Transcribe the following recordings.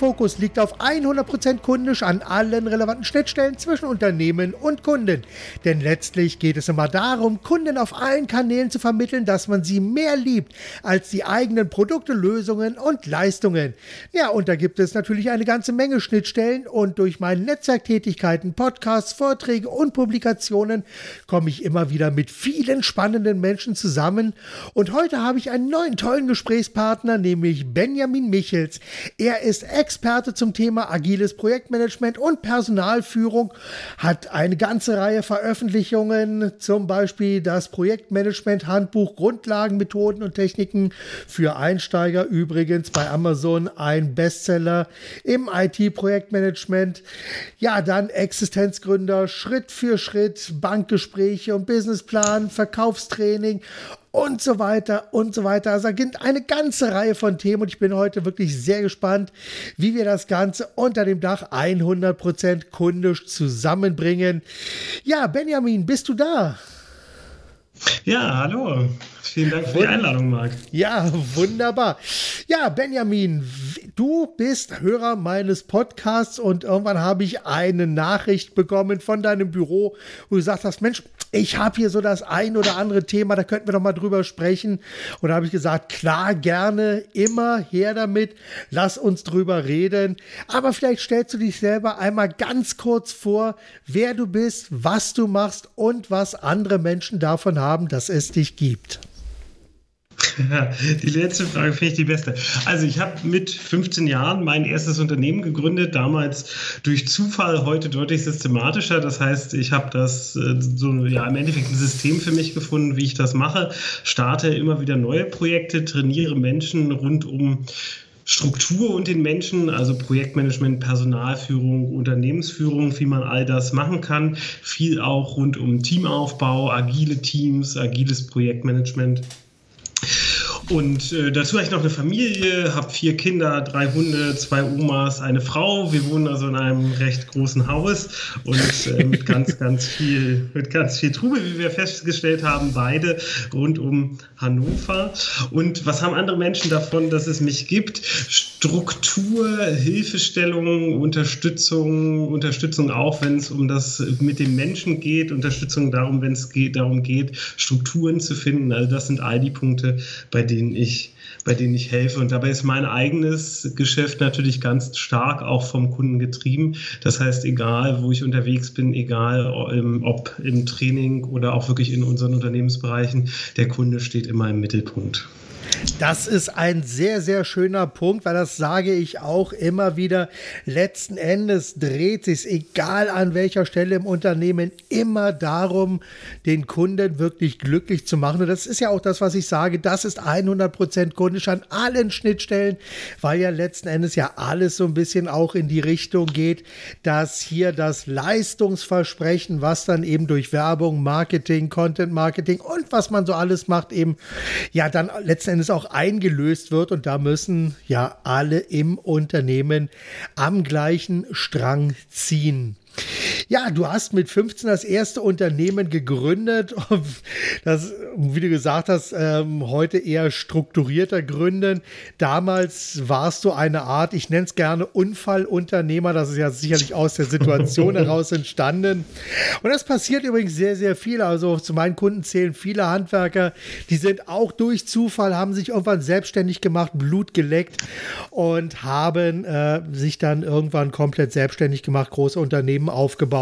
Fokus liegt auf 100% kundisch an allen relevanten Schnittstellen zwischen Unternehmen und Kunden. Denn letztlich geht es immer darum, Kunden auf allen Kanälen zu vermitteln, dass man sie mehr liebt als die eigenen Produkte, Lösungen und Leistungen. Ja, und da gibt es natürlich eine ganze Menge Schnittstellen und durch meine Netzwerktätigkeiten, Podcasts, Vorträge und Publikationen komme ich immer wieder mit vielen spannenden Menschen zusammen. Und heute habe ich einen neuen tollen Gesprächspartner, nämlich Benjamin Michels. Er ist Experte zum Thema agiles Projektmanagement und Personalführung, hat eine ganze Reihe Veröffentlichungen, zum Beispiel das Projektmanagement Handbuch Grundlagen, Methoden und Techniken für Einsteiger, übrigens bei Amazon ein Bestseller im IT-Projektmanagement. Ja, dann Existenzgründer, Schritt für Schritt, Bankgespräche und Businessplan, Verkaufstraining und so weiter und so weiter. Also da gibt eine ganze Reihe von Themen und ich bin heute wirklich sehr gespannt, wie wir das Ganze unter dem Dach 100% kundisch zusammenbringen. Ja, Benjamin, bist du da? Ja, hallo. Vielen Dank für die Einladung, Marc. Ja, wunderbar. Ja, Benjamin, du bist Hörer meines Podcasts und irgendwann habe ich eine Nachricht bekommen von deinem Büro, wo du gesagt hast, Mensch, ich habe hier so das ein oder andere Thema, da könnten wir doch mal drüber sprechen. Und da habe ich gesagt, klar, gerne, immer her damit, lass uns drüber reden. Aber vielleicht stellst du dich selber einmal ganz kurz vor, wer du bist, was du machst und was andere Menschen davon haben, dass es dich gibt. die letzte Frage finde ich die beste. Also ich habe mit 15 Jahren mein erstes Unternehmen gegründet, damals durch Zufall, heute deutlich systematischer. Das heißt, ich habe das äh, so ja im Endeffekt ein System für mich gefunden, wie ich das mache. Starte immer wieder neue Projekte, trainiere Menschen rund um Struktur und den Menschen, also Projektmanagement, Personalführung, Unternehmensführung, wie man all das machen kann. Viel auch rund um Teamaufbau, agile Teams, agiles Projektmanagement. Und äh, dazu habe ich noch eine Familie, habe vier Kinder, drei Hunde, zwei Omas, eine Frau. Wir wohnen also in einem recht großen Haus und äh, mit ganz, ganz viel, mit ganz viel Trubel, wie wir festgestellt haben, beide rund um Hannover. Und was haben andere Menschen davon, dass es mich gibt? Struktur, Hilfestellung, Unterstützung, Unterstützung auch, wenn es um das mit dem Menschen geht, Unterstützung darum, wenn es geht, darum geht, Strukturen zu finden. Also das sind all die Punkte, bei denen denen ich, bei denen ich helfe. Und dabei ist mein eigenes Geschäft natürlich ganz stark auch vom Kunden getrieben. Das heißt, egal wo ich unterwegs bin, egal ob im Training oder auch wirklich in unseren Unternehmensbereichen, der Kunde steht immer im Mittelpunkt. Das ist ein sehr, sehr schöner Punkt, weil das sage ich auch immer wieder. Letzten Endes dreht sich, egal an welcher Stelle im Unternehmen, immer darum, den Kunden wirklich glücklich zu machen. Und das ist ja auch das, was ich sage. Das ist 100% kundisch an allen Schnittstellen, weil ja letzten Endes ja alles so ein bisschen auch in die Richtung geht, dass hier das Leistungsversprechen, was dann eben durch Werbung, Marketing, Content Marketing und was man so alles macht, eben ja dann letzten Endes auch eingelöst wird und da müssen ja alle im Unternehmen am gleichen Strang ziehen. Ja, du hast mit 15 das erste Unternehmen gegründet. Das, wie du gesagt hast, ähm, heute eher strukturierter gründen. Damals warst du eine Art, ich nenne es gerne Unfallunternehmer. Das ist ja sicherlich aus der Situation heraus entstanden. Und das passiert übrigens sehr, sehr viel. Also zu meinen Kunden zählen viele Handwerker, die sind auch durch Zufall, haben sich irgendwann selbstständig gemacht, Blut geleckt und haben äh, sich dann irgendwann komplett selbstständig gemacht, große Unternehmen aufgebaut.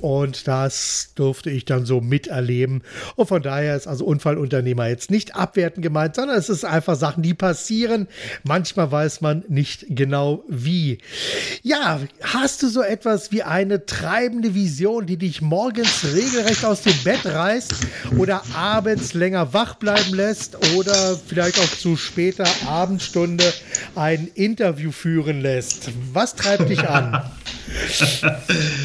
Und das durfte ich dann so miterleben. Und von daher ist also Unfallunternehmer jetzt nicht abwertend gemeint, sondern es ist einfach Sachen, die passieren. Manchmal weiß man nicht genau wie. Ja, hast du so etwas wie eine treibende Vision, die dich morgens regelrecht aus dem Bett reißt oder abends länger wach bleiben lässt oder vielleicht auch zu später Abendstunde ein Interview führen lässt? Was treibt dich an?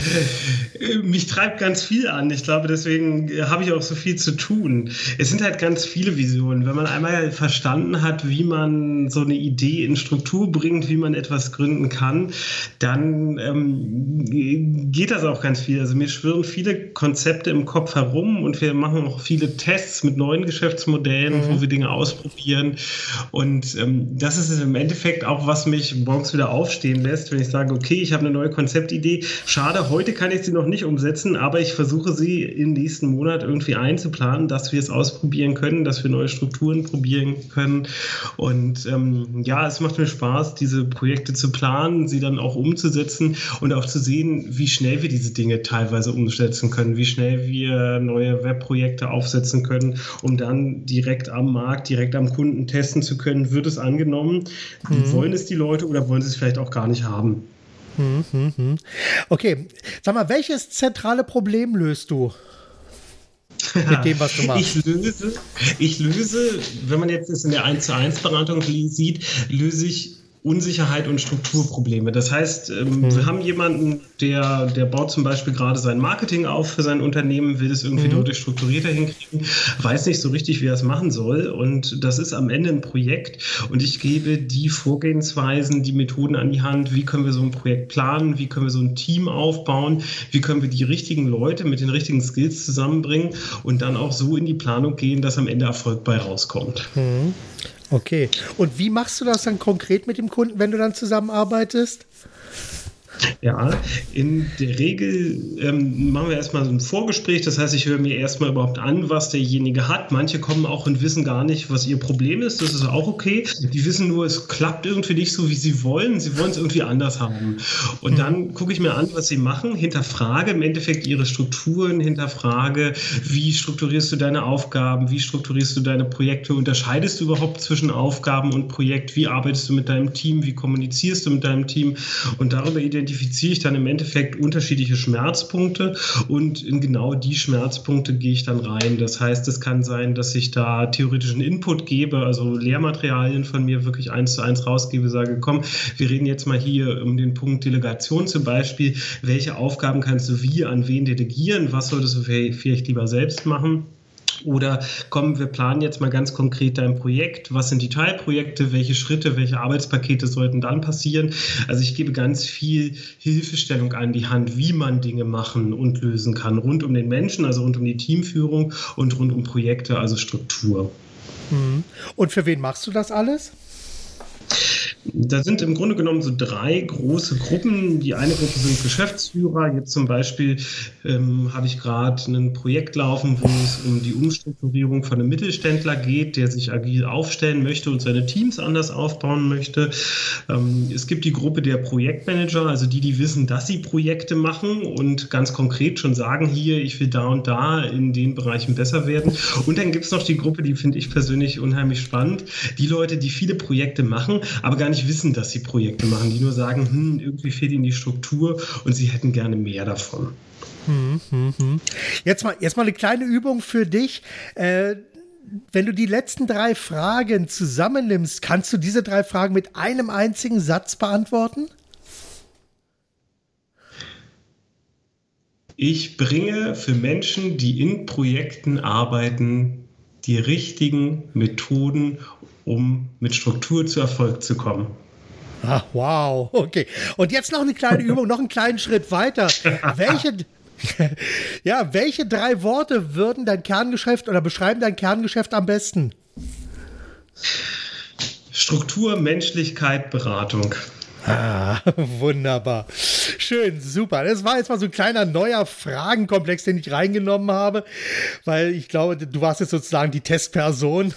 Mich treibt ganz viel an. Ich glaube, deswegen habe ich auch so viel zu tun. Es sind halt ganz viele Visionen. Wenn man einmal verstanden hat, wie man so eine Idee in Struktur bringt, wie man etwas gründen kann, dann ähm, geht das auch ganz viel. Also mir schwirren viele Konzepte im Kopf herum und wir machen auch viele Tests mit neuen Geschäftsmodellen, mhm. wo wir Dinge ausprobieren. Und ähm, das ist im Endeffekt auch, was mich morgens wieder aufstehen lässt, wenn ich sage, okay, ich habe eine neue Konzeptidee. Schade, heute kann ich sie noch nicht umsetzen, aber ich versuche sie im nächsten Monat irgendwie einzuplanen, dass wir es ausprobieren können, dass wir neue Strukturen probieren können. Und ähm, ja, es macht mir Spaß, diese Projekte zu planen, sie dann auch umzusetzen und auch zu sehen, wie schnell wir diese Dinge teilweise umsetzen können, wie schnell wir neue Webprojekte aufsetzen können, um dann direkt am Markt, direkt am Kunden testen zu können, wird es angenommen, mhm. wollen es die Leute oder wollen sie es vielleicht auch gar nicht haben. Mhm, mhm. Okay, sag mal, welches zentrale Problem löst du? mit dem, was du machst. Ich löse, ich löse, wenn man jetzt das in der 1 zu 1 Beratung sieht, löse ich Unsicherheit und Strukturprobleme. Das heißt, ähm, mhm. wir haben jemanden, der, der baut zum Beispiel gerade sein Marketing auf für sein Unternehmen, will es irgendwie mhm. deutlich strukturierter hinkriegen, weiß nicht so richtig, wie er es machen soll. Und das ist am Ende ein Projekt. Und ich gebe die Vorgehensweisen, die Methoden an die Hand, wie können wir so ein Projekt planen, wie können wir so ein Team aufbauen, wie können wir die richtigen Leute mit den richtigen Skills zusammenbringen und dann auch so in die Planung gehen, dass am Ende Erfolg bei rauskommt. Mhm. Okay. Und wie machst du das dann konkret mit dem Kunden, wenn du dann zusammenarbeitest? Ja, in der Regel ähm, machen wir erstmal so ein Vorgespräch. Das heißt, ich höre mir erstmal überhaupt an, was derjenige hat. Manche kommen auch und wissen gar nicht, was ihr Problem ist. Das ist auch okay. Die wissen nur, es klappt irgendwie nicht so, wie sie wollen. Sie wollen es irgendwie anders haben. Und mhm. dann gucke ich mir an, was sie machen, hinterfrage im Endeffekt ihre Strukturen, hinterfrage, wie strukturierst du deine Aufgaben, wie strukturierst du deine Projekte, unterscheidest du überhaupt zwischen Aufgaben und Projekt, wie arbeitest du mit deinem Team, wie kommunizierst du mit deinem Team und darüber identifizieren identifiziere ich dann im Endeffekt unterschiedliche Schmerzpunkte und in genau die Schmerzpunkte gehe ich dann rein. Das heißt, es kann sein, dass ich da theoretischen Input gebe, also Lehrmaterialien von mir wirklich eins zu eins rausgebe, sage, komm, wir reden jetzt mal hier um den Punkt Delegation zum Beispiel. Welche Aufgaben kannst du wie an wen delegieren? Was solltest du vielleicht lieber selbst machen? Oder komm, wir planen jetzt mal ganz konkret dein Projekt. Was sind die Teilprojekte? Welche Schritte, welche Arbeitspakete sollten dann passieren? Also ich gebe ganz viel Hilfestellung an die Hand, wie man Dinge machen und lösen kann. Rund um den Menschen, also rund um die Teamführung und rund um Projekte, also Struktur. Mhm. Und für wen machst du das alles? Da sind im Grunde genommen so drei große Gruppen. Die eine Gruppe sind Geschäftsführer. Jetzt zum Beispiel ähm, habe ich gerade ein Projekt laufen, wo es um die Umstrukturierung von einem Mittelständler geht, der sich agil aufstellen möchte und seine Teams anders aufbauen möchte. Ähm, es gibt die Gruppe der Projektmanager, also die, die wissen, dass sie Projekte machen und ganz konkret schon sagen, hier, ich will da und da in den Bereichen besser werden. Und dann gibt es noch die Gruppe, die finde ich persönlich unheimlich spannend. Die Leute, die viele Projekte machen, aber gar nicht nicht wissen, dass sie Projekte machen, die nur sagen, hm, irgendwie fehlt ihnen die Struktur und sie hätten gerne mehr davon. Hm, hm. Jetzt, mal, jetzt mal eine kleine Übung für dich. Äh, wenn du die letzten drei Fragen zusammennimmst, kannst du diese drei Fragen mit einem einzigen Satz beantworten? Ich bringe für Menschen, die in Projekten arbeiten, die richtigen Methoden um mit Struktur zu Erfolg zu kommen. Ah, wow, okay. Und jetzt noch eine kleine Übung, noch einen kleinen Schritt weiter. Welche, ja, welche drei Worte würden dein Kerngeschäft oder beschreiben dein Kerngeschäft am besten? Struktur, Menschlichkeit, Beratung. Ah, wunderbar. Schön, super. Das war jetzt mal so ein kleiner neuer Fragenkomplex, den ich reingenommen habe, weil ich glaube, du warst jetzt sozusagen die Testperson.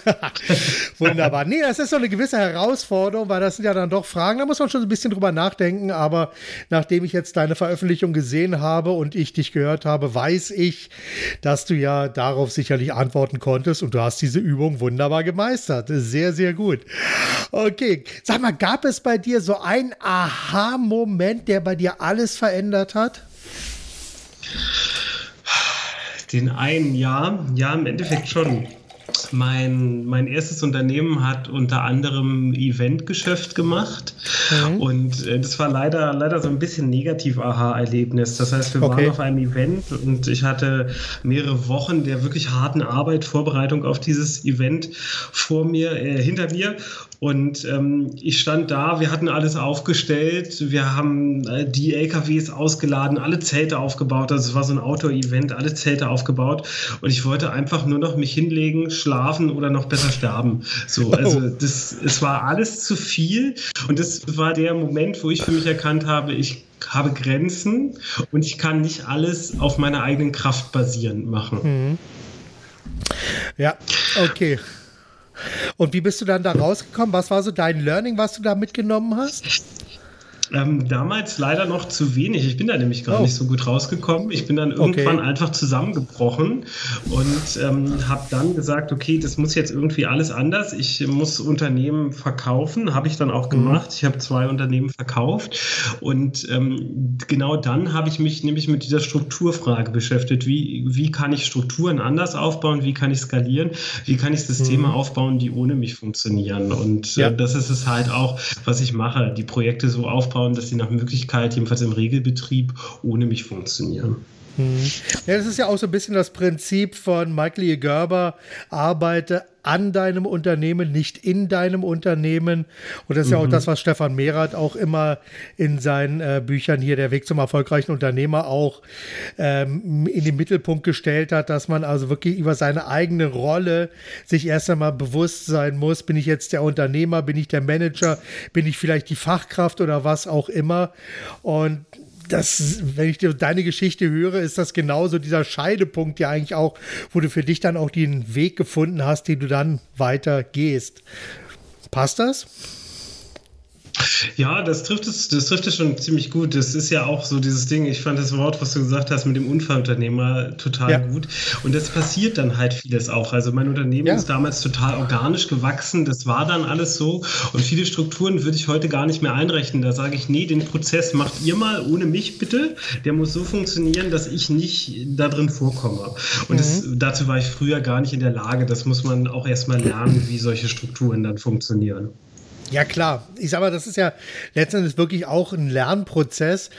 wunderbar. Nee, das ist so eine gewisse Herausforderung, weil das sind ja dann doch Fragen, da muss man schon ein bisschen drüber nachdenken, aber nachdem ich jetzt deine Veröffentlichung gesehen habe und ich dich gehört habe, weiß ich, dass du ja darauf sicherlich antworten konntest und du hast diese Übung wunderbar gemeistert. Sehr, sehr gut. Okay, sag mal, gab es bei dir so ein Aha-Moment, der bei dir alles verändert hat? Den einen, ja, ja, im Endeffekt schon. mein, mein erstes Unternehmen hat unter anderem Eventgeschäft gemacht. Mhm. Und äh, das war leider, leider so ein bisschen Negativ-Aha-Erlebnis. Das heißt, wir okay. waren auf einem Event und ich hatte mehrere Wochen der wirklich harten Arbeit, Vorbereitung auf dieses Event vor mir, äh, hinter mir. Und ähm, ich stand da, wir hatten alles aufgestellt, wir haben äh, die LKWs ausgeladen, alle Zelte aufgebaut. Also es war so ein Outdoor-Event, alle Zelte aufgebaut. Und ich wollte einfach nur noch mich hinlegen, schlafen oder noch besser sterben. So, also das, es war alles zu viel. Und das war der Moment, wo ich für mich erkannt habe, ich habe Grenzen und ich kann nicht alles auf meiner eigenen Kraft basierend machen. Mhm. Ja, okay. Und wie bist du dann da rausgekommen? Was war so dein Learning, was du da mitgenommen hast? Ähm, damals leider noch zu wenig. Ich bin da nämlich gar oh. nicht so gut rausgekommen. Ich bin dann irgendwann okay. einfach zusammengebrochen und ähm, habe dann gesagt, okay, das muss jetzt irgendwie alles anders. Ich muss Unternehmen verkaufen. Habe ich dann auch mhm. gemacht. Mhm. Ich habe zwei Unternehmen verkauft und ähm, genau dann habe ich mich nämlich mit dieser Strukturfrage beschäftigt. Wie, wie kann ich Strukturen anders aufbauen? Wie kann ich skalieren? Wie kann ich Systeme mhm. aufbauen, die ohne mich funktionieren? Und äh, ja. äh, das ist es halt auch, was ich mache. Die Projekte so aufbauen aufbauen, dass sie nach Möglichkeit, jedenfalls im Regelbetrieb, ohne mich funktionieren. Hm. Ja, das ist ja auch so ein bisschen das Prinzip von Michael E. Gerber, arbeite an deinem Unternehmen, nicht in deinem Unternehmen. Und das ist mhm. ja auch mhm. das, was Stefan Mehrath auch immer in seinen äh, Büchern hier, der Weg zum erfolgreichen Unternehmer, auch ähm, in den Mittelpunkt gestellt hat, dass man also wirklich über seine eigene Rolle sich erst einmal bewusst sein muss, bin ich jetzt der Unternehmer, bin ich der Manager, bin ich vielleicht die Fachkraft oder was auch immer. Und das, wenn ich dir deine Geschichte höre, ist das genauso dieser Scheidepunkt ja eigentlich auch, wo du für dich dann auch den Weg gefunden hast, den du dann weiter gehst. Passt das? Ja, das trifft es, das trifft es schon ziemlich gut. Das ist ja auch so dieses Ding. Ich fand das Wort, was du gesagt hast mit dem Unfallunternehmer, total ja. gut. Und das passiert dann halt vieles auch. Also mein Unternehmen ja. ist damals total organisch gewachsen. Das war dann alles so. Und viele Strukturen würde ich heute gar nicht mehr einrechnen. Da sage ich, nee, den Prozess macht ihr mal ohne mich bitte. Der muss so funktionieren, dass ich nicht da drin vorkomme. Und mhm. das, dazu war ich früher gar nicht in der Lage. Das muss man auch erstmal lernen, wie solche Strukturen dann funktionieren. Ja, klar. Ich sag mal, das ist ja letztendlich wirklich auch ein Lernprozess.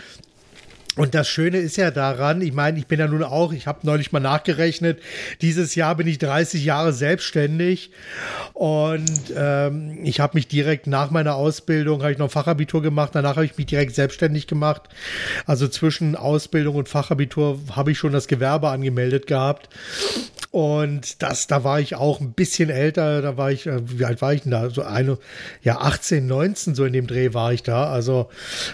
Und das Schöne ist ja daran, ich meine, ich bin ja nun auch, ich habe neulich mal nachgerechnet, dieses Jahr bin ich 30 Jahre selbstständig und ähm, ich habe mich direkt nach meiner Ausbildung, habe ich noch Fachabitur gemacht, danach habe ich mich direkt selbstständig gemacht. Also zwischen Ausbildung und Fachabitur habe ich schon das Gewerbe angemeldet gehabt. Und das, da war ich auch ein bisschen älter, da war ich, äh, wie alt war ich denn da? So eine, ja, 18, 19, so in dem Dreh war ich da. Also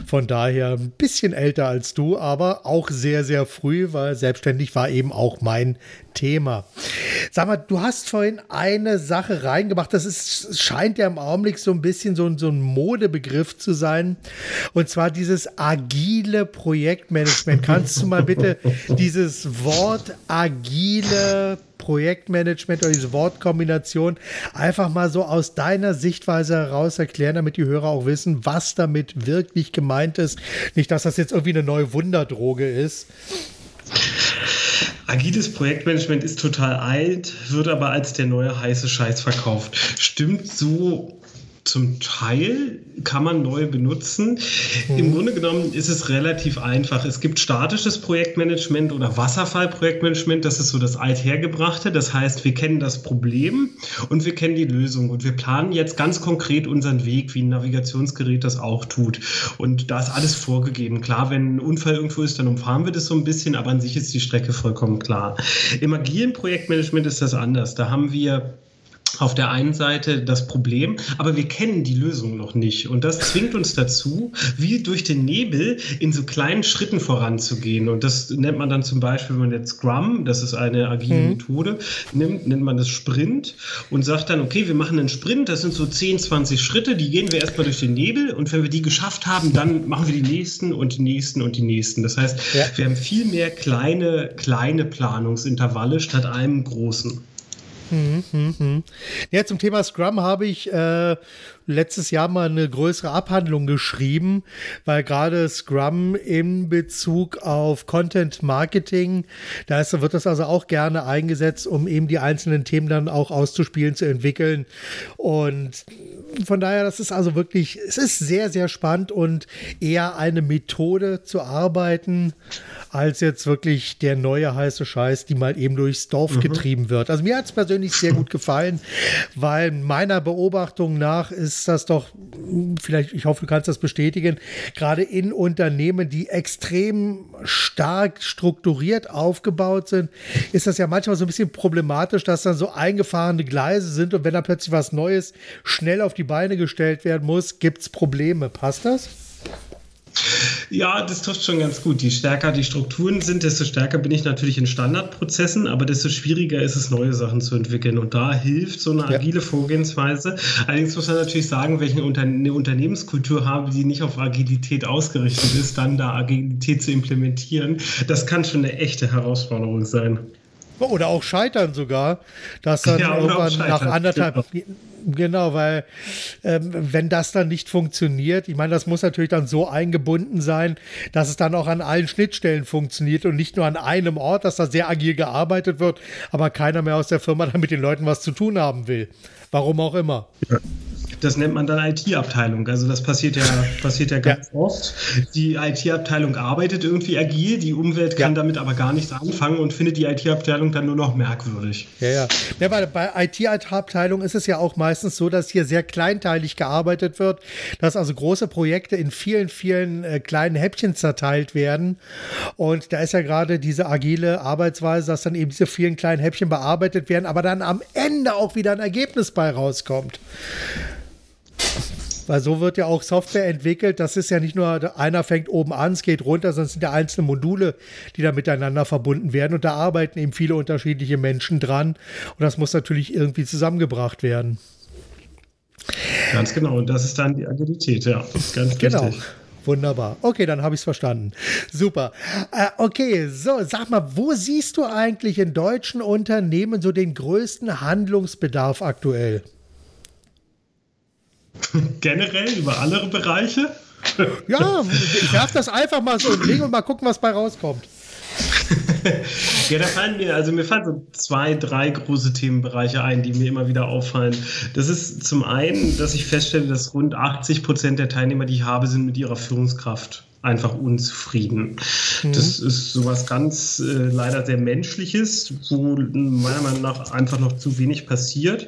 von daher ein bisschen älter als du, aber auch sehr, sehr früh, weil selbstständig war eben auch mein Thema. Sag mal, du hast vorhin eine Sache reingemacht, das ist, scheint ja im Augenblick so ein bisschen so, so ein Modebegriff zu sein. Und zwar dieses agile Projektmanagement. Kannst du mal bitte dieses Wort agile Projektmanagement oder diese Wortkombination einfach mal so aus deiner Sichtweise heraus erklären, damit die Hörer auch wissen, was damit wirklich gemeint ist. Nicht, dass das jetzt irgendwie eine neue Wunderdroge ist. Agiles Projektmanagement ist total alt, wird aber als der neue heiße Scheiß verkauft. Stimmt so zum Teil kann man neu benutzen. Mhm. Im Grunde genommen ist es relativ einfach. Es gibt statisches Projektmanagement oder Wasserfallprojektmanagement. Das ist so das Althergebrachte. Das heißt, wir kennen das Problem und wir kennen die Lösung und wir planen jetzt ganz konkret unseren Weg, wie ein Navigationsgerät das auch tut. Und da ist alles vorgegeben. Klar, wenn ein Unfall irgendwo ist, dann umfahren wir das so ein bisschen, aber an sich ist die Strecke vollkommen klar. Im agilen Projektmanagement ist das anders. Da haben wir auf der einen Seite das Problem, aber wir kennen die Lösung noch nicht. Und das zwingt uns dazu, wie durch den Nebel in so kleinen Schritten voranzugehen. Und das nennt man dann zum Beispiel, wenn man jetzt Scrum, das ist eine agile mhm. Methode, nimmt, nennt man das Sprint und sagt dann, okay, wir machen einen Sprint, das sind so 10, 20 Schritte, die gehen wir erstmal durch den Nebel und wenn wir die geschafft haben, dann machen wir die nächsten und die nächsten und die nächsten. Das heißt, ja. wir haben viel mehr kleine, kleine Planungsintervalle statt einem großen. Mhm, mhm. Ja, zum Thema Scrum habe ich äh, letztes Jahr mal eine größere Abhandlung geschrieben, weil gerade Scrum in Bezug auf Content Marketing, da ist, wird das also auch gerne eingesetzt, um eben die einzelnen Themen dann auch auszuspielen, zu entwickeln. Und von daher, das ist also wirklich, es ist sehr, sehr spannend und eher eine Methode zu arbeiten, als jetzt wirklich der neue heiße Scheiß, die mal eben durchs Dorf mhm. getrieben wird. Also mir hat es persönlich sehr gut gefallen, weil meiner Beobachtung nach ist das doch, vielleicht, ich hoffe, du kannst das bestätigen, gerade in Unternehmen, die extrem stark strukturiert aufgebaut sind, ist das ja manchmal so ein bisschen problematisch, dass dann so eingefahrene Gleise sind und wenn da plötzlich was Neues schnell auf die Beine gestellt werden muss, gibt es Probleme. Passt das? Ja, das trifft schon ganz gut. Je stärker die Strukturen sind, desto stärker bin ich natürlich in Standardprozessen, aber desto schwieriger ist es, neue Sachen zu entwickeln. Und da hilft so eine agile Vorgehensweise. Allerdings muss man natürlich sagen, welche eine Unternehmenskultur habe, die nicht auf Agilität ausgerichtet ist, dann da Agilität zu implementieren. Das kann schon eine echte Herausforderung sein. Oder auch scheitern sogar, dass dann ja, irgendwann nach anderthalb, genau. Genau, weil ähm, wenn das dann nicht funktioniert, ich meine, das muss natürlich dann so eingebunden sein, dass es dann auch an allen Schnittstellen funktioniert und nicht nur an einem Ort, dass da sehr agil gearbeitet wird, aber keiner mehr aus der Firma dann mit den Leuten was zu tun haben will. Warum auch immer. Ja. Das nennt man dann IT-Abteilung. Also das passiert ja, passiert ja ganz ja. oft. Die IT-Abteilung arbeitet irgendwie agil, die Umwelt kann ja. damit aber gar nichts anfangen und findet die IT-Abteilung dann nur noch merkwürdig. Ja, ja. ja weil bei IT-Abteilung ist es ja auch meistens so, dass hier sehr kleinteilig gearbeitet wird, dass also große Projekte in vielen, vielen äh, kleinen Häppchen zerteilt werden. Und da ist ja gerade diese agile Arbeitsweise, dass dann eben diese vielen kleinen Häppchen bearbeitet werden, aber dann am Ende auch wieder ein Ergebnis bei rauskommt. Weil so wird ja auch Software entwickelt. Das ist ja nicht nur, einer fängt oben an, es geht runter, sondern es sind ja einzelne Module, die da miteinander verbunden werden. Und da arbeiten eben viele unterschiedliche Menschen dran. Und das muss natürlich irgendwie zusammengebracht werden. Ganz genau. Und das ist dann die Agilität, ja. Ganz genau. Richtig. Wunderbar. Okay, dann habe ich es verstanden. Super. Äh, okay, so, sag mal, wo siehst du eigentlich in deutschen Unternehmen so den größten Handlungsbedarf aktuell? Generell über alle Bereiche? Ja, ich werfe das einfach mal so im Ding und mal gucken, was bei rauskommt. ja, da fallen mir, also mir fallen so zwei, drei große Themenbereiche ein, die mir immer wieder auffallen. Das ist zum einen, dass ich feststelle, dass rund 80 Prozent der Teilnehmer, die ich habe, sind mit ihrer Führungskraft einfach unzufrieden. Mhm. Das ist sowas ganz äh, leider sehr Menschliches, wo meiner Meinung nach einfach noch zu wenig passiert.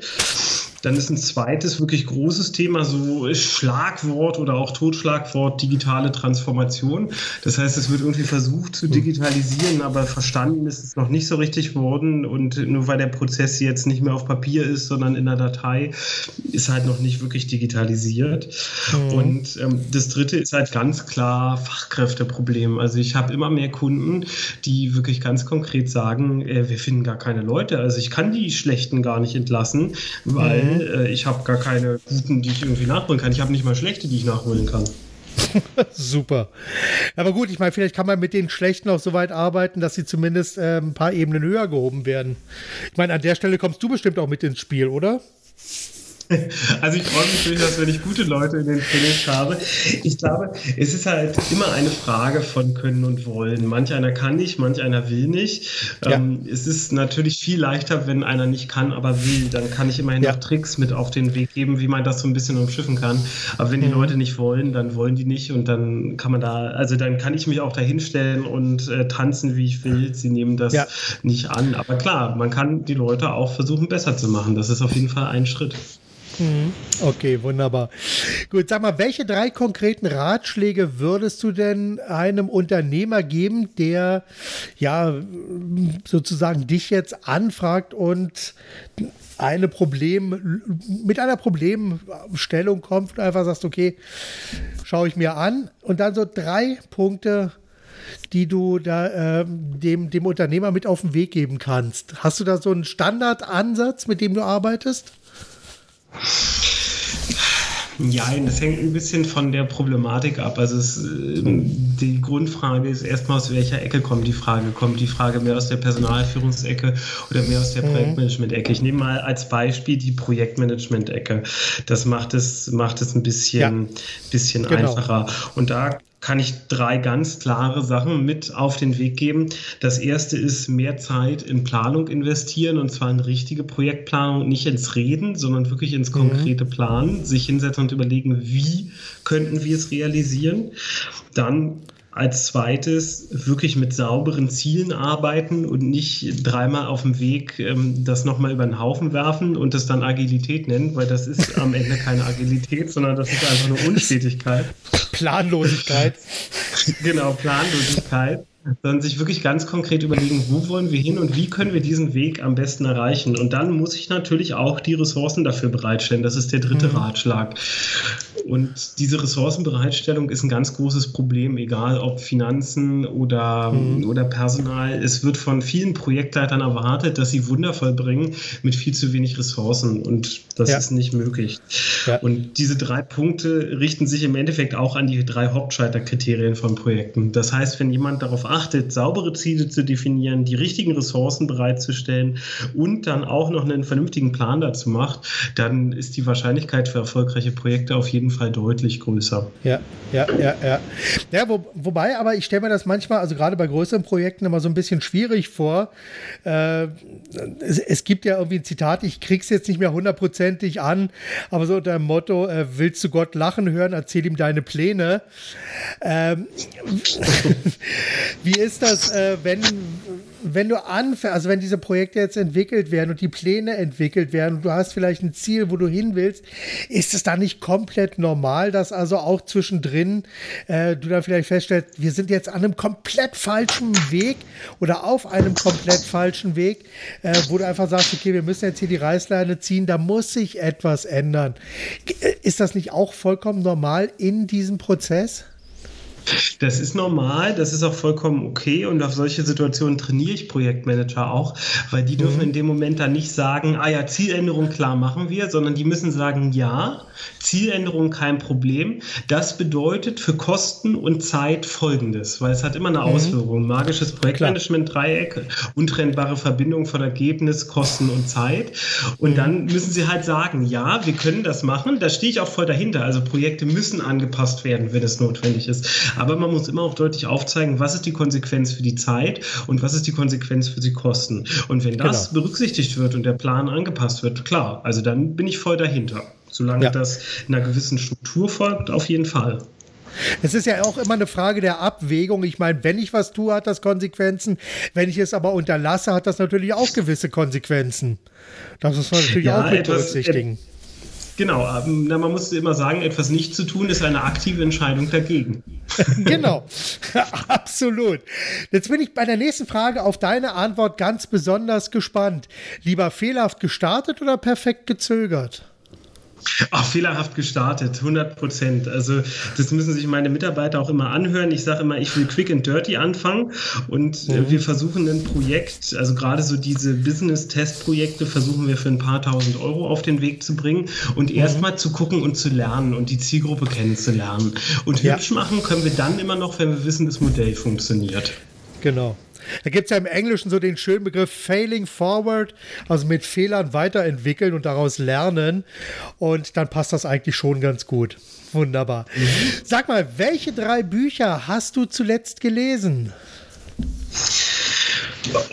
Dann ist ein zweites wirklich großes Thema so Schlagwort oder auch Totschlagwort digitale Transformation. Das heißt, es wird irgendwie versucht zu digitalisieren, aber verstanden ist es noch nicht so richtig worden. Und nur weil der Prozess jetzt nicht mehr auf Papier ist, sondern in der Datei, ist halt noch nicht wirklich digitalisiert. Mhm. Und ähm, das dritte ist halt ganz klar Fachkräfteproblem. Also ich habe immer mehr Kunden, die wirklich ganz konkret sagen, äh, wir finden gar keine Leute. Also ich kann die Schlechten gar nicht entlassen, weil mhm. Äh, ich habe gar keine guten, die ich irgendwie nachholen kann. Ich habe nicht mal schlechte, die ich nachholen kann. Super. Aber gut, ich meine, vielleicht kann man mit den Schlechten auch so weit arbeiten, dass sie zumindest äh, ein paar Ebenen höher gehoben werden. Ich meine, an der Stelle kommst du bestimmt auch mit ins Spiel, oder? Also ich freue mich durchaus, wenn ich gute Leute in den Trainings habe. Ich glaube, es ist halt immer eine Frage von Können und Wollen. Manch einer kann nicht, manch einer will nicht. Ja. Ähm, es ist natürlich viel leichter, wenn einer nicht kann, aber will. Dann kann ich immerhin ja. noch Tricks mit auf den Weg geben, wie man das so ein bisschen umschiffen kann. Aber wenn die mhm. Leute nicht wollen, dann wollen die nicht und dann kann man da, also dann kann ich mich auch da hinstellen und äh, tanzen, wie ich will. Sie nehmen das ja. nicht an. Aber klar, man kann die Leute auch versuchen, besser zu machen. Das ist auf jeden Fall ein Schritt. Mhm. Okay, wunderbar. Gut, sag mal, welche drei konkreten Ratschläge würdest du denn einem Unternehmer geben, der ja sozusagen dich jetzt anfragt und eine Problem, mit einer Problemstellung kommt und einfach sagst, okay, schaue ich mir an und dann so drei Punkte, die du da äh, dem, dem Unternehmer mit auf den Weg geben kannst. Hast du da so einen Standardansatz, mit dem du arbeitest? Ja, das hängt ein bisschen von der Problematik ab. Also es, die Grundfrage ist erstmal, aus welcher Ecke kommt die Frage? Kommt die Frage mehr aus der Personalführungsecke oder mehr aus der mhm. Projektmanagement-Ecke? Ich nehme mal als Beispiel die Projektmanagement-Ecke. Das macht es, macht es ein bisschen, ja. bisschen genau. einfacher. Und da kann ich drei ganz klare Sachen mit auf den Weg geben. Das erste ist mehr Zeit in Planung investieren und zwar in richtige Projektplanung, nicht ins Reden, sondern wirklich ins mhm. konkrete Planen, sich hinsetzen und überlegen, wie könnten wir es realisieren. Dann als zweites wirklich mit sauberen Zielen arbeiten und nicht dreimal auf dem Weg ähm, das nochmal über den Haufen werfen und das dann Agilität nennen, weil das ist am Ende keine Agilität, sondern das ist einfach eine Unstetigkeit. Planlosigkeit. genau, Planlosigkeit sondern sich wirklich ganz konkret überlegen, wo wollen wir hin und wie können wir diesen Weg am besten erreichen. Und dann muss ich natürlich auch die Ressourcen dafür bereitstellen. Das ist der dritte mhm. Ratschlag. Und diese Ressourcenbereitstellung ist ein ganz großes Problem, egal ob Finanzen oder, mhm. oder Personal. Es wird von vielen Projektleitern erwartet, dass sie Wunder vollbringen mit viel zu wenig Ressourcen. Und das ja. ist nicht möglich. Ja. Und diese drei Punkte richten sich im Endeffekt auch an die drei Hauptscheiterkriterien von Projekten. Das heißt, wenn jemand darauf achtet, saubere Ziele zu definieren, die richtigen Ressourcen bereitzustellen und dann auch noch einen vernünftigen Plan dazu macht, dann ist die Wahrscheinlichkeit für erfolgreiche Projekte auf jeden Fall deutlich größer. Ja, ja, ja, ja. Ja, wo, wobei, aber ich stelle mir das manchmal, also gerade bei größeren Projekten, immer so ein bisschen schwierig vor. Äh, es, es, gibt ja irgendwie ein Zitat, ich krieg's jetzt nicht mehr hundertprozentig an, aber so unter dem Motto, äh, willst du Gott lachen hören, erzähl ihm deine Pläne. Ähm, Wie ist das, äh, wenn, wenn du anfängst, also wenn diese Projekte jetzt entwickelt werden und die Pläne entwickelt werden und du hast vielleicht ein Ziel, wo du hin willst, ist es da nicht komplett normal, dass also auch zwischendrin äh, du dann vielleicht feststellst, wir sind jetzt an einem komplett falschen Weg oder auf einem komplett falschen Weg, äh, wo du einfach sagst, okay, wir müssen jetzt hier die Reißleine ziehen, da muss sich etwas ändern. Äh, ist das nicht auch vollkommen normal in diesem Prozess? Das ist normal, das ist auch vollkommen okay und auf solche Situationen trainiere ich Projektmanager auch, weil die dürfen mhm. in dem Moment dann nicht sagen, ah ja, Zieländerung klar machen wir, sondern die müssen sagen, ja, Zieländerung kein Problem. Das bedeutet für Kosten und Zeit folgendes, weil es hat immer eine mhm. Auswirkung. Magisches Projektmanagement-Dreieck, untrennbare Verbindung von Ergebnis, Kosten und Zeit. Und mhm. dann müssen sie halt sagen, ja, wir können das machen. Da stehe ich auch voll dahinter. Also Projekte müssen angepasst werden, wenn es notwendig ist. Aber man muss immer auch deutlich aufzeigen, was ist die Konsequenz für die Zeit und was ist die Konsequenz für die Kosten. Und wenn das genau. berücksichtigt wird und der Plan angepasst wird, klar, also dann bin ich voll dahinter. Solange ja. das einer gewissen Struktur folgt, auf jeden Fall. Es ist ja auch immer eine Frage der Abwägung. Ich meine, wenn ich was tue, hat das Konsequenzen. Wenn ich es aber unterlasse, hat das natürlich auch gewisse Konsequenzen. Das muss man natürlich ja, auch mit etwas, berücksichtigen. Genau, ähm, man muss immer sagen, etwas nicht zu tun ist eine aktive Entscheidung dagegen. genau, absolut. Jetzt bin ich bei der nächsten Frage auf deine Antwort ganz besonders gespannt. Lieber fehlerhaft gestartet oder perfekt gezögert? Ach, fehlerhaft gestartet, 100 Prozent. Also das müssen sich meine Mitarbeiter auch immer anhören. Ich sage immer, ich will quick and dirty anfangen und äh, mhm. wir versuchen ein Projekt, also gerade so diese Business-Test-Projekte versuchen wir für ein paar tausend Euro auf den Weg zu bringen und mhm. erstmal zu gucken und zu lernen und die Zielgruppe kennenzulernen. Und ja. hübsch machen können wir dann immer noch, wenn wir wissen, das Modell funktioniert. Genau. Da gibt es ja im Englischen so den schönen Begriff Failing Forward, also mit Fehlern weiterentwickeln und daraus lernen. Und dann passt das eigentlich schon ganz gut. Wunderbar. Sag mal, welche drei Bücher hast du zuletzt gelesen?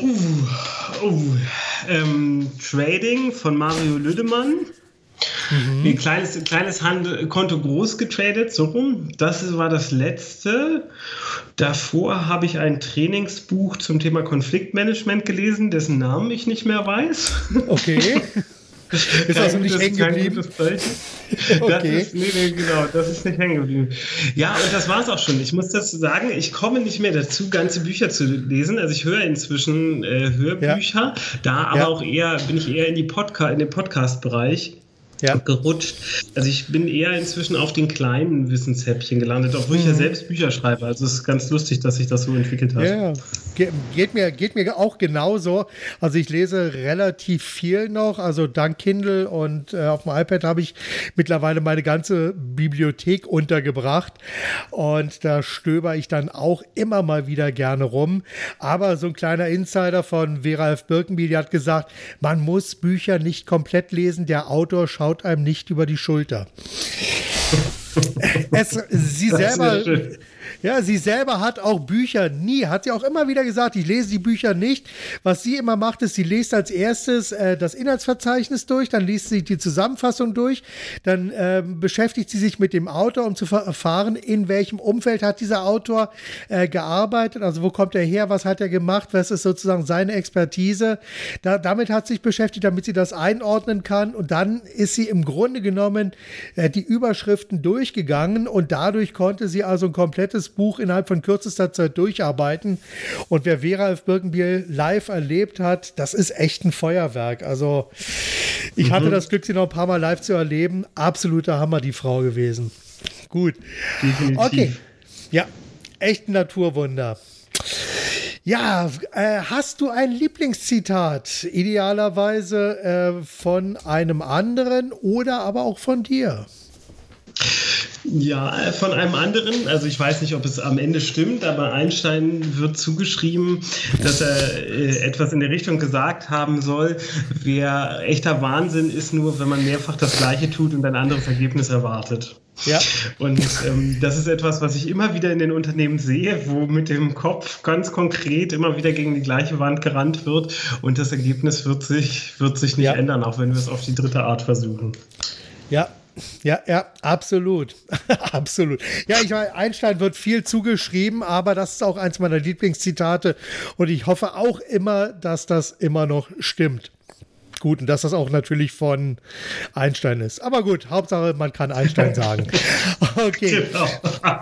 Uh, uh, ähm, Trading von Mario Lüdemann. Mhm. Ein kleines, kleines Hand, Konto groß getradet, so rum. Das war das letzte. Davor habe ich ein Trainingsbuch zum Thema Konfliktmanagement gelesen, dessen Namen ich nicht mehr weiß. Okay. ist also nicht hängen geblieben? okay. Ist, nee, nee, genau, das ist nicht hängen geblieben. Ja, und das war es auch schon. Ich muss das sagen, ich komme nicht mehr dazu, ganze Bücher zu lesen. Also ich höre inzwischen äh, Hörbücher, ja. da aber ja. auch eher, bin ich eher in, die Podca in den Podcast-Bereich ja. gerutscht. Also ich bin eher inzwischen auf den kleinen Wissenshäppchen gelandet, obwohl mhm. ich ja mhm. selbst Bücher schreibe. Also es ist ganz lustig, dass sich das so entwickelt hat. Ja, geht mir, geht mir auch genauso. Also ich lese relativ viel noch. Also dank Kindle und äh, auf dem iPad habe ich mittlerweile meine ganze Bibliothek untergebracht. Und da stöber ich dann auch immer mal wieder gerne rum. Aber so ein kleiner Insider von Vera F. Birkenbiel, die hat gesagt, man muss Bücher nicht komplett lesen. Der Autor schaut einem nicht über die Schulter. es, sie selber ja, sie selber hat auch Bücher nie, hat sie auch immer wieder gesagt, ich lese die Bücher nicht. Was sie immer macht, ist, sie liest als erstes äh, das Inhaltsverzeichnis durch, dann liest sie die Zusammenfassung durch, dann äh, beschäftigt sie sich mit dem Autor, um zu erfahren, in welchem Umfeld hat dieser Autor äh, gearbeitet, also wo kommt er her, was hat er gemacht, was ist sozusagen seine Expertise. Da, damit hat sie sich beschäftigt, damit sie das einordnen kann und dann ist sie im Grunde genommen äh, die Überschriften durchgegangen und dadurch konnte sie also ein komplettes dieses Buch innerhalb von kürzester Zeit durcharbeiten. Und wer Vera F. Birkenbiel live erlebt hat, das ist echt ein Feuerwerk. Also ich mhm. hatte das Glück, sie noch ein paar Mal live zu erleben. Absoluter Hammer, die Frau gewesen. Gut. Definitiv. Okay. Ja, echt ein Naturwunder. Ja, äh, hast du ein Lieblingszitat? Idealerweise äh, von einem anderen oder aber auch von dir? Ja, von einem anderen, also ich weiß nicht, ob es am Ende stimmt, aber Einstein wird zugeschrieben, dass er äh, etwas in der Richtung gesagt haben soll, wer echter Wahnsinn ist nur, wenn man mehrfach das Gleiche tut und ein anderes Ergebnis erwartet. Ja. Und ähm, das ist etwas, was ich immer wieder in den Unternehmen sehe, wo mit dem Kopf ganz konkret immer wieder gegen die gleiche Wand gerannt wird und das Ergebnis wird sich, wird sich nicht ja. ändern, auch wenn wir es auf die dritte Art versuchen. Ja, ja, ja, absolut. absolut. Ja, ich meine, Einstein wird viel zugeschrieben, aber das ist auch eins meiner Lieblingszitate und ich hoffe auch immer, dass das immer noch stimmt. Gut, und dass das auch natürlich von Einstein ist. Aber gut, Hauptsache, man kann Einstein sagen. Okay. Genau.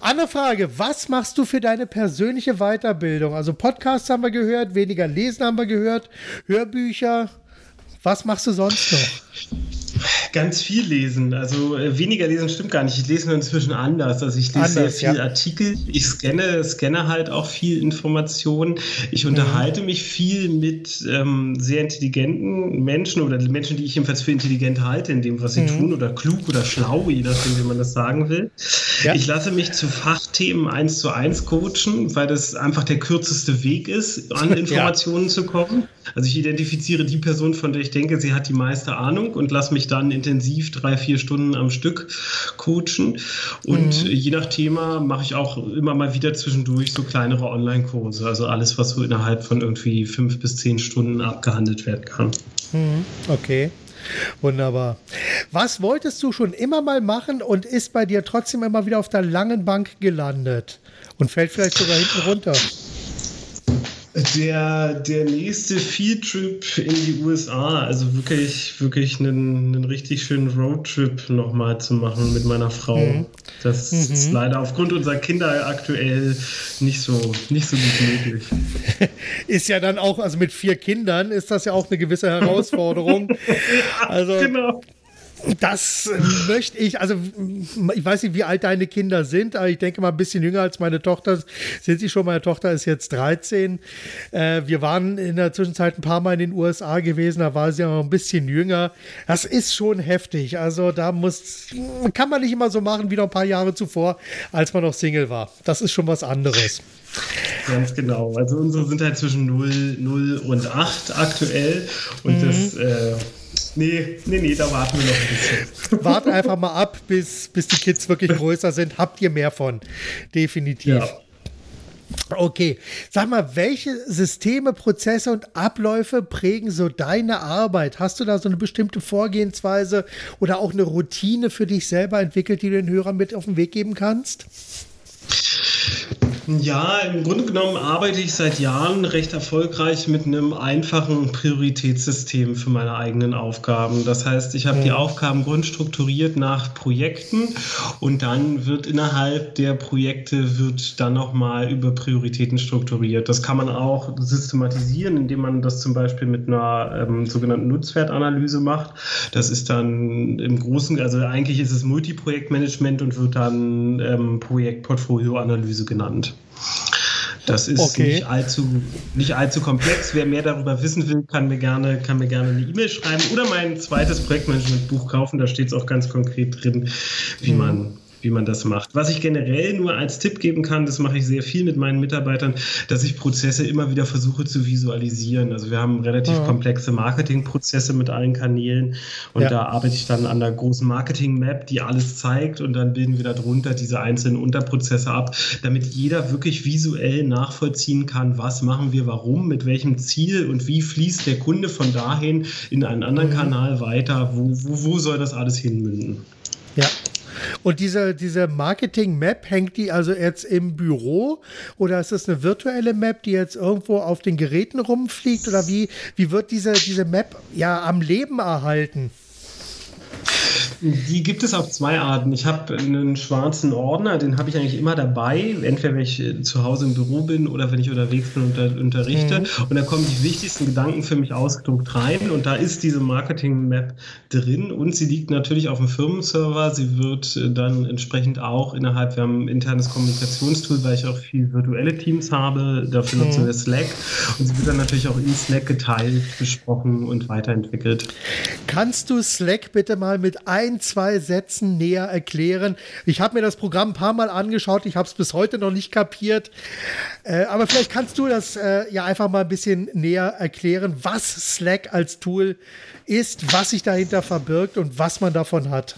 Andere Frage, was machst du für deine persönliche Weiterbildung? Also Podcasts haben wir gehört, weniger Lesen haben wir gehört, Hörbücher. Was machst du sonst noch? Ganz viel lesen. Also äh, weniger lesen stimmt gar nicht. Ich lese nur inzwischen anders. Also ich lese anders, sehr viel ja. Artikel. Ich scanne, scanne halt auch viel Informationen. Ich mhm. unterhalte mich viel mit ähm, sehr intelligenten Menschen oder Menschen, die ich jedenfalls für intelligent halte in dem, was sie mhm. tun oder klug oder schlau, je nachdem, wie man das sagen will. Ja. Ich lasse mich zu Fachthemen eins zu eins coachen, weil das einfach der kürzeste Weg ist, an Informationen ja. zu kommen. Also ich identifiziere die Person, von der ich denke, sie hat die meiste Ahnung und lasse mich dann intensiv drei, vier Stunden am Stück coachen. Und mhm. je nach Thema mache ich auch immer mal wieder zwischendurch so kleinere Online-Kurse. Also alles, was so innerhalb von irgendwie fünf bis zehn Stunden abgehandelt werden kann. Mhm. Okay. Wunderbar. Was wolltest du schon immer mal machen und ist bei dir trotzdem immer wieder auf der langen Bank gelandet und fällt vielleicht sogar hinten runter? Der, der nächste Fieldtrip in die USA, also wirklich, wirklich einen, einen richtig schönen Roadtrip nochmal zu machen mit meiner Frau. Mhm. Das mhm. ist leider aufgrund unserer Kinder aktuell nicht so, nicht so gut möglich. Ist ja dann auch, also mit vier Kindern ist das ja auch eine gewisse Herausforderung. also, genau. Das möchte ich, also ich weiß nicht, wie alt deine Kinder sind, aber ich denke mal ein bisschen jünger als meine Tochter sind sie schon. Meine Tochter ist jetzt 13. Äh, wir waren in der Zwischenzeit ein paar Mal in den USA gewesen, da war sie auch ein bisschen jünger. Das ist schon heftig. Also da muss, kann man nicht immer so machen wie noch ein paar Jahre zuvor, als man noch Single war. Das ist schon was anderes. Ganz genau. Also unsere sind halt zwischen 0, 0 und 8 aktuell und mhm. das äh, Nee, nee, nee, da warten wir noch ein bisschen. Wart einfach mal ab, bis, bis die Kids wirklich größer sind. Habt ihr mehr von. Definitiv. Ja. Okay, sag mal, welche Systeme, Prozesse und Abläufe prägen so deine Arbeit? Hast du da so eine bestimmte Vorgehensweise oder auch eine Routine für dich selber entwickelt, die du den Hörern mit auf den Weg geben kannst? Ja, im Grunde genommen arbeite ich seit Jahren recht erfolgreich mit einem einfachen Prioritätssystem für meine eigenen Aufgaben. Das heißt, ich habe die Aufgaben grundstrukturiert nach Projekten und dann wird innerhalb der Projekte wird dann nochmal über Prioritäten strukturiert. Das kann man auch systematisieren, indem man das zum Beispiel mit einer ähm, sogenannten Nutzwertanalyse macht. Das ist dann im Großen, also eigentlich ist es Multiprojektmanagement und wird dann ähm, Projektportfolioanalyse genannt. Das ist okay. nicht, allzu, nicht allzu komplex. Wer mehr darüber wissen will, kann mir gerne, kann mir gerne eine E-Mail schreiben oder mein zweites Projektmanagement-Buch kaufen. Da steht es auch ganz konkret drin, wie mhm. man wie man das macht. Was ich generell nur als Tipp geben kann, das mache ich sehr viel mit meinen Mitarbeitern, dass ich Prozesse immer wieder versuche zu visualisieren. Also wir haben relativ ja. komplexe Marketingprozesse mit allen Kanälen und ja. da arbeite ich dann an der großen Marketing-Map, die alles zeigt und dann bilden wir darunter diese einzelnen Unterprozesse ab, damit jeder wirklich visuell nachvollziehen kann, was machen wir, warum, mit welchem Ziel und wie fließt der Kunde von dahin in einen anderen mhm. Kanal weiter, wo, wo, wo soll das alles hinmünden. Ja, und diese, diese Marketing-Map, hängt die also jetzt im Büro oder ist das eine virtuelle Map, die jetzt irgendwo auf den Geräten rumfliegt oder wie, wie wird diese, diese Map ja am Leben erhalten? Die gibt es auf zwei Arten. Ich habe einen schwarzen Ordner, den habe ich eigentlich immer dabei, entweder wenn ich äh, zu Hause im Büro bin oder wenn ich unterwegs bin und unter, unterrichte. Mhm. Und da kommen die wichtigsten Gedanken für mich ausgedruckt rein und da ist diese Marketing-Map drin und sie liegt natürlich auf dem Firmenserver. Sie wird äh, dann entsprechend auch innerhalb, wir haben ein internes Kommunikationstool, weil ich auch viel virtuelle Teams habe, dafür nutzen mhm. wir Slack und sie wird dann natürlich auch in Slack geteilt, besprochen und weiterentwickelt. Kannst du Slack bitte mal mit ein ein, zwei Sätzen näher erklären? Ich habe mir das Programm ein paar Mal angeschaut, ich habe es bis heute noch nicht kapiert. Äh, aber vielleicht kannst du das äh, ja einfach mal ein bisschen näher erklären, was Slack als Tool ist, was sich dahinter verbirgt und was man davon hat.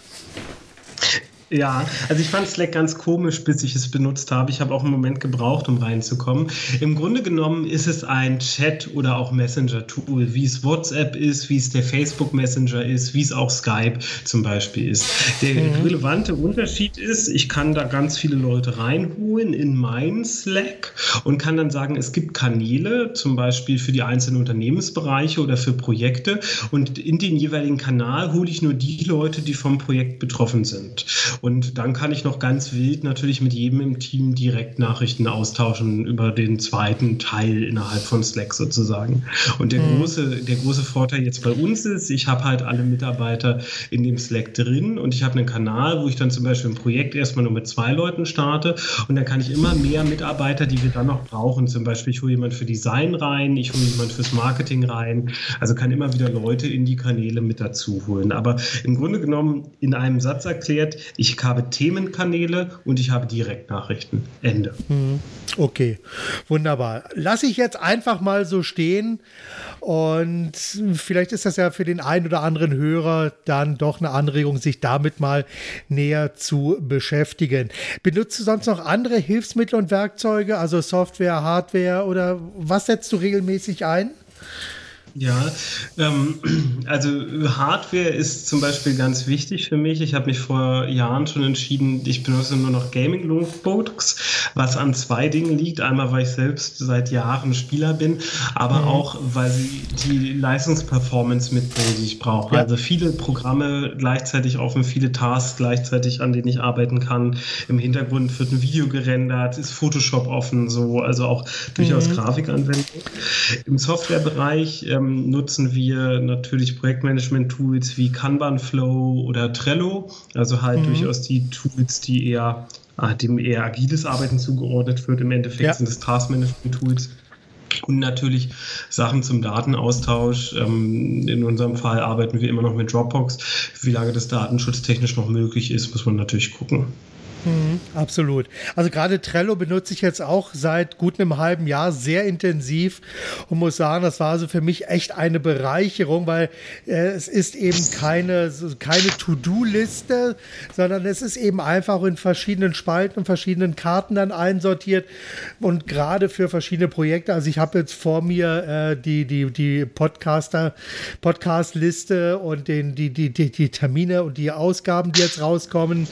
Ja, also ich fand Slack ganz komisch, bis ich es benutzt habe. Ich habe auch einen Moment gebraucht, um reinzukommen. Im Grunde genommen ist es ein Chat- oder auch Messenger-Tool, wie es WhatsApp ist, wie es der Facebook Messenger ist, wie es auch Skype zum Beispiel ist. Der mhm. relevante Unterschied ist, ich kann da ganz viele Leute reinholen in meinen Slack und kann dann sagen, es gibt Kanäle, zum Beispiel für die einzelnen Unternehmensbereiche oder für Projekte. Und in den jeweiligen Kanal hole ich nur die Leute, die vom Projekt betroffen sind. Und dann kann ich noch ganz wild natürlich mit jedem im Team direkt Nachrichten austauschen über den zweiten Teil innerhalb von Slack sozusagen. Und der, mhm. große, der große Vorteil jetzt bei uns ist, ich habe halt alle Mitarbeiter in dem Slack drin und ich habe einen Kanal, wo ich dann zum Beispiel ein Projekt erstmal nur mit zwei Leuten starte und dann kann ich immer mehr Mitarbeiter, die wir dann noch brauchen, zum Beispiel ich hole jemand für Design rein, ich hole jemand fürs Marketing rein, also kann immer wieder Leute in die Kanäle mit dazu holen. Aber im Grunde genommen in einem Satz erklärt, ich ich habe Themenkanäle und ich habe Direktnachrichten. Ende. Mhm. Okay, wunderbar. Lasse ich jetzt einfach mal so stehen und vielleicht ist das ja für den einen oder anderen Hörer dann doch eine Anregung, sich damit mal näher zu beschäftigen. Benutzt du sonst noch andere Hilfsmittel und Werkzeuge, also Software, Hardware oder was setzt du regelmäßig ein? Ja, ähm, also Hardware ist zum Beispiel ganz wichtig für mich. Ich habe mich vor Jahren schon entschieden, ich benutze nur noch Gaming Notebooks, was an zwei Dingen liegt. Einmal, weil ich selbst seit Jahren Spieler bin, aber mhm. auch, weil sie die Leistungsperformance mitbringen, die ich brauche. Ja. Also viele Programme gleichzeitig offen, viele Tasks gleichzeitig, an denen ich arbeiten kann. Im Hintergrund wird ein Video gerendert, ist Photoshop offen, so, also auch durchaus mhm. Grafikanwendung. Im Softwarebereich ähm, nutzen wir natürlich Projektmanagement-Tools wie Kanban Flow oder Trello, also halt mhm. durchaus die Tools, die eher ah, dem eher agiles Arbeiten zugeordnet wird. Im Endeffekt ja. sind es Taskmanagement-Tools. Und natürlich Sachen zum Datenaustausch. Ähm, in unserem Fall arbeiten wir immer noch mit Dropbox. Wie lange das datenschutztechnisch noch möglich ist, muss man natürlich gucken. Mhm, absolut. Also gerade Trello benutze ich jetzt auch seit gut einem halben Jahr sehr intensiv und muss sagen, das war also für mich echt eine Bereicherung, weil äh, es ist eben keine, keine To-Do-Liste, sondern es ist eben einfach in verschiedenen Spalten und verschiedenen Karten dann einsortiert und gerade für verschiedene Projekte. Also ich habe jetzt vor mir äh, die, die, die Podcaster, Podcast-Liste und den, die, die, die, die Termine und die Ausgaben, die jetzt rauskommen.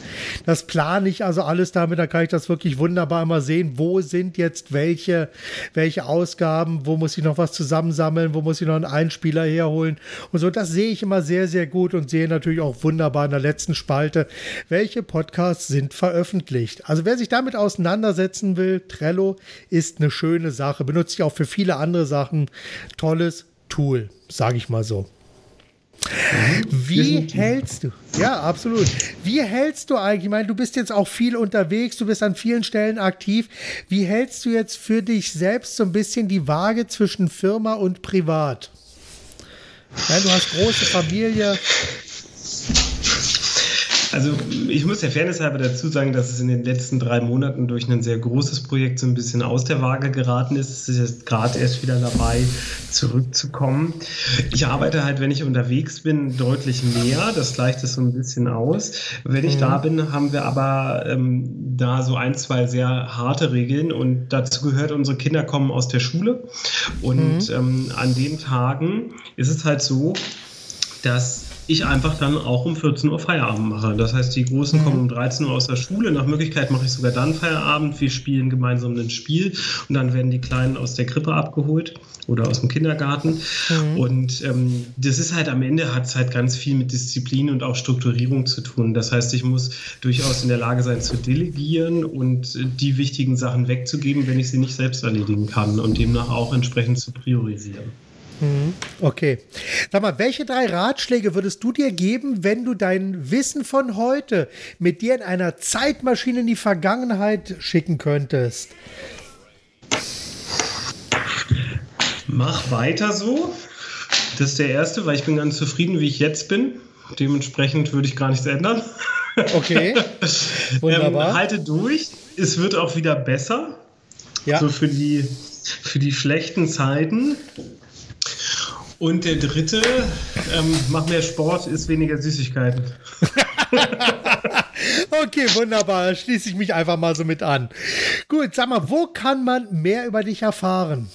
Das plane ich ich also alles damit, da kann ich das wirklich wunderbar mal sehen, wo sind jetzt welche, welche Ausgaben, wo muss ich noch was zusammensammeln, wo muss ich noch einen Einspieler herholen und so. Das sehe ich immer sehr, sehr gut und sehe natürlich auch wunderbar in der letzten Spalte, welche Podcasts sind veröffentlicht. Also wer sich damit auseinandersetzen will, Trello ist eine schöne Sache, benutze ich auch für viele andere Sachen. Tolles Tool, sage ich mal so. Wie hältst du, ja, absolut. Wie hältst du eigentlich, ich meine, du bist jetzt auch viel unterwegs, du bist an vielen Stellen aktiv. Wie hältst du jetzt für dich selbst so ein bisschen die Waage zwischen Firma und Privat? Ja, du hast große Familie. Also ich muss der Fairness halber dazu sagen, dass es in den letzten drei Monaten durch ein sehr großes Projekt so ein bisschen aus der Waage geraten ist. Es ist jetzt gerade erst wieder dabei, zurückzukommen. Ich arbeite halt, wenn ich unterwegs bin, deutlich mehr. Das gleicht es so ein bisschen aus. Wenn ich mhm. da bin, haben wir aber ähm, da so ein, zwei sehr harte Regeln und dazu gehört, unsere Kinder kommen aus der Schule und mhm. ähm, an den Tagen ist es halt so, dass ich einfach dann auch um 14 Uhr Feierabend mache. Das heißt, die Großen mhm. kommen um 13 Uhr aus der Schule. Nach Möglichkeit mache ich sogar dann Feierabend. Wir spielen gemeinsam ein Spiel und dann werden die Kleinen aus der Krippe abgeholt oder aus dem Kindergarten. Mhm. Und ähm, das ist halt am Ende hat es halt ganz viel mit Disziplin und auch Strukturierung zu tun. Das heißt, ich muss durchaus in der Lage sein zu delegieren und die wichtigen Sachen wegzugeben, wenn ich sie nicht selbst erledigen kann und demnach auch entsprechend zu priorisieren. Mhm. Okay. Sag mal, welche drei Ratschläge würdest du dir geben, wenn du dein Wissen von heute mit dir in einer Zeitmaschine in die Vergangenheit schicken könntest? Mach weiter so. Das ist der erste, weil ich bin ganz zufrieden, wie ich jetzt bin. Dementsprechend würde ich gar nichts ändern. Okay. Wunderbar. ähm, halte durch. Es wird auch wieder besser. Ja. So für die, für die schlechten Zeiten. Und der dritte, ähm, mach mehr Sport, isst weniger Süßigkeiten. okay, wunderbar. Schließe ich mich einfach mal so mit an. Gut, sag mal, wo kann man mehr über dich erfahren?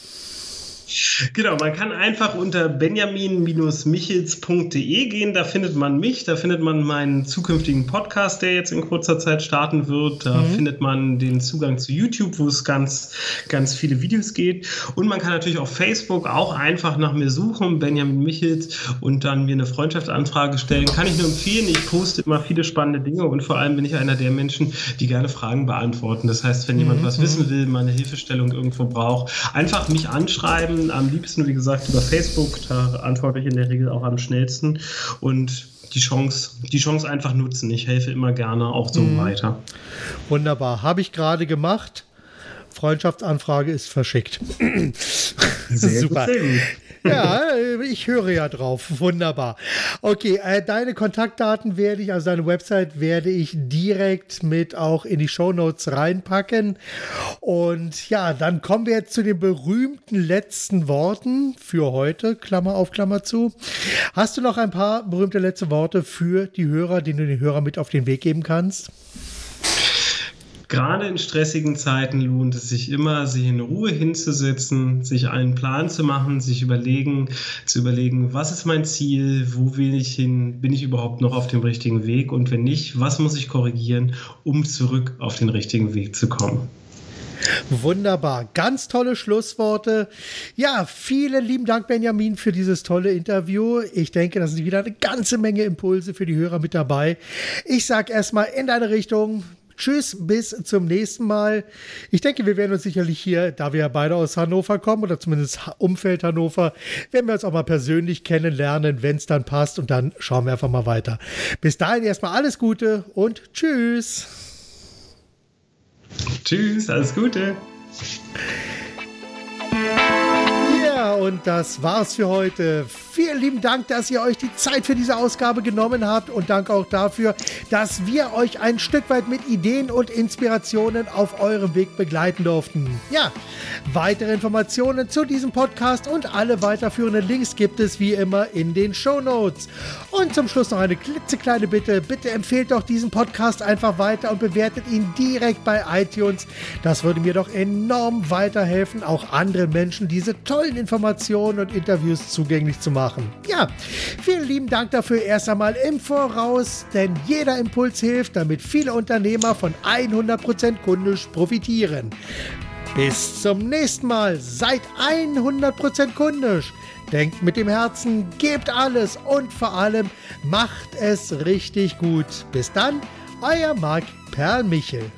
Genau, man kann einfach unter benjamin-michels.de gehen, da findet man mich, da findet man meinen zukünftigen Podcast, der jetzt in kurzer Zeit starten wird, da mhm. findet man den Zugang zu YouTube, wo es ganz, ganz viele Videos geht und man kann natürlich auf Facebook auch einfach nach mir suchen, Benjamin Michels und dann mir eine Freundschaftsanfrage stellen. Kann ich nur empfehlen, ich poste immer viele spannende Dinge und vor allem bin ich einer der Menschen, die gerne Fragen beantworten. Das heißt, wenn jemand mhm. was wissen will, mal eine Hilfestellung irgendwo braucht, einfach mich anschreiben, am liebsten, wie gesagt, über Facebook. Da antworte ich in der Regel auch am schnellsten. Und die Chance, die Chance einfach nutzen. Ich helfe immer gerne auch so mhm. weiter. Wunderbar. Habe ich gerade gemacht. Freundschaftsanfrage ist verschickt. Sehr Super. Gut, ja, ich höre ja drauf. Wunderbar. Okay, äh, deine Kontaktdaten werde ich, also deine Website werde ich direkt mit auch in die Show Notes reinpacken. Und ja, dann kommen wir jetzt zu den berühmten letzten Worten für heute. Klammer auf, Klammer zu. Hast du noch ein paar berühmte letzte Worte für die Hörer, die du den Hörern mit auf den Weg geben kannst? Gerade in stressigen Zeiten lohnt es sich immer, sich in Ruhe hinzusetzen, sich einen Plan zu machen, sich überlegen, zu überlegen, was ist mein Ziel, wo will ich hin, bin ich überhaupt noch auf dem richtigen Weg und wenn nicht, was muss ich korrigieren, um zurück auf den richtigen Weg zu kommen. Wunderbar, ganz tolle Schlussworte. Ja, vielen lieben Dank, Benjamin, für dieses tolle Interview. Ich denke, da sind wieder eine ganze Menge Impulse für die Hörer mit dabei. Ich sage erstmal in deine Richtung, Tschüss, bis zum nächsten Mal. Ich denke, wir werden uns sicherlich hier, da wir ja beide aus Hannover kommen oder zumindest Umfeld Hannover, werden wir uns auch mal persönlich kennenlernen, wenn es dann passt und dann schauen wir einfach mal weiter. Bis dahin erstmal alles Gute und Tschüss. Tschüss, alles Gute. Ja, und das war's für heute. Vielen lieben Dank, dass ihr euch die Zeit für diese Ausgabe genommen habt und danke auch dafür, dass wir euch ein Stück weit mit Ideen und Inspirationen auf eurem Weg begleiten durften. Ja, weitere Informationen zu diesem Podcast und alle weiterführenden Links gibt es wie immer in den Show Notes. Und zum Schluss noch eine klitzekleine Bitte. Bitte empfehlt doch diesen Podcast einfach weiter und bewertet ihn direkt bei iTunes. Das würde mir doch enorm weiterhelfen, auch anderen Menschen diese tollen Informationen und Interviews zugänglich zu machen machen. Ja, vielen lieben Dank dafür erst einmal im Voraus, denn jeder Impuls hilft, damit viele Unternehmer von 100% kundisch profitieren. Bis zum nächsten Mal. Seid 100% kundisch. Denkt mit dem Herzen, gebt alles und vor allem macht es richtig gut. Bis dann, euer Marc Perlmichel.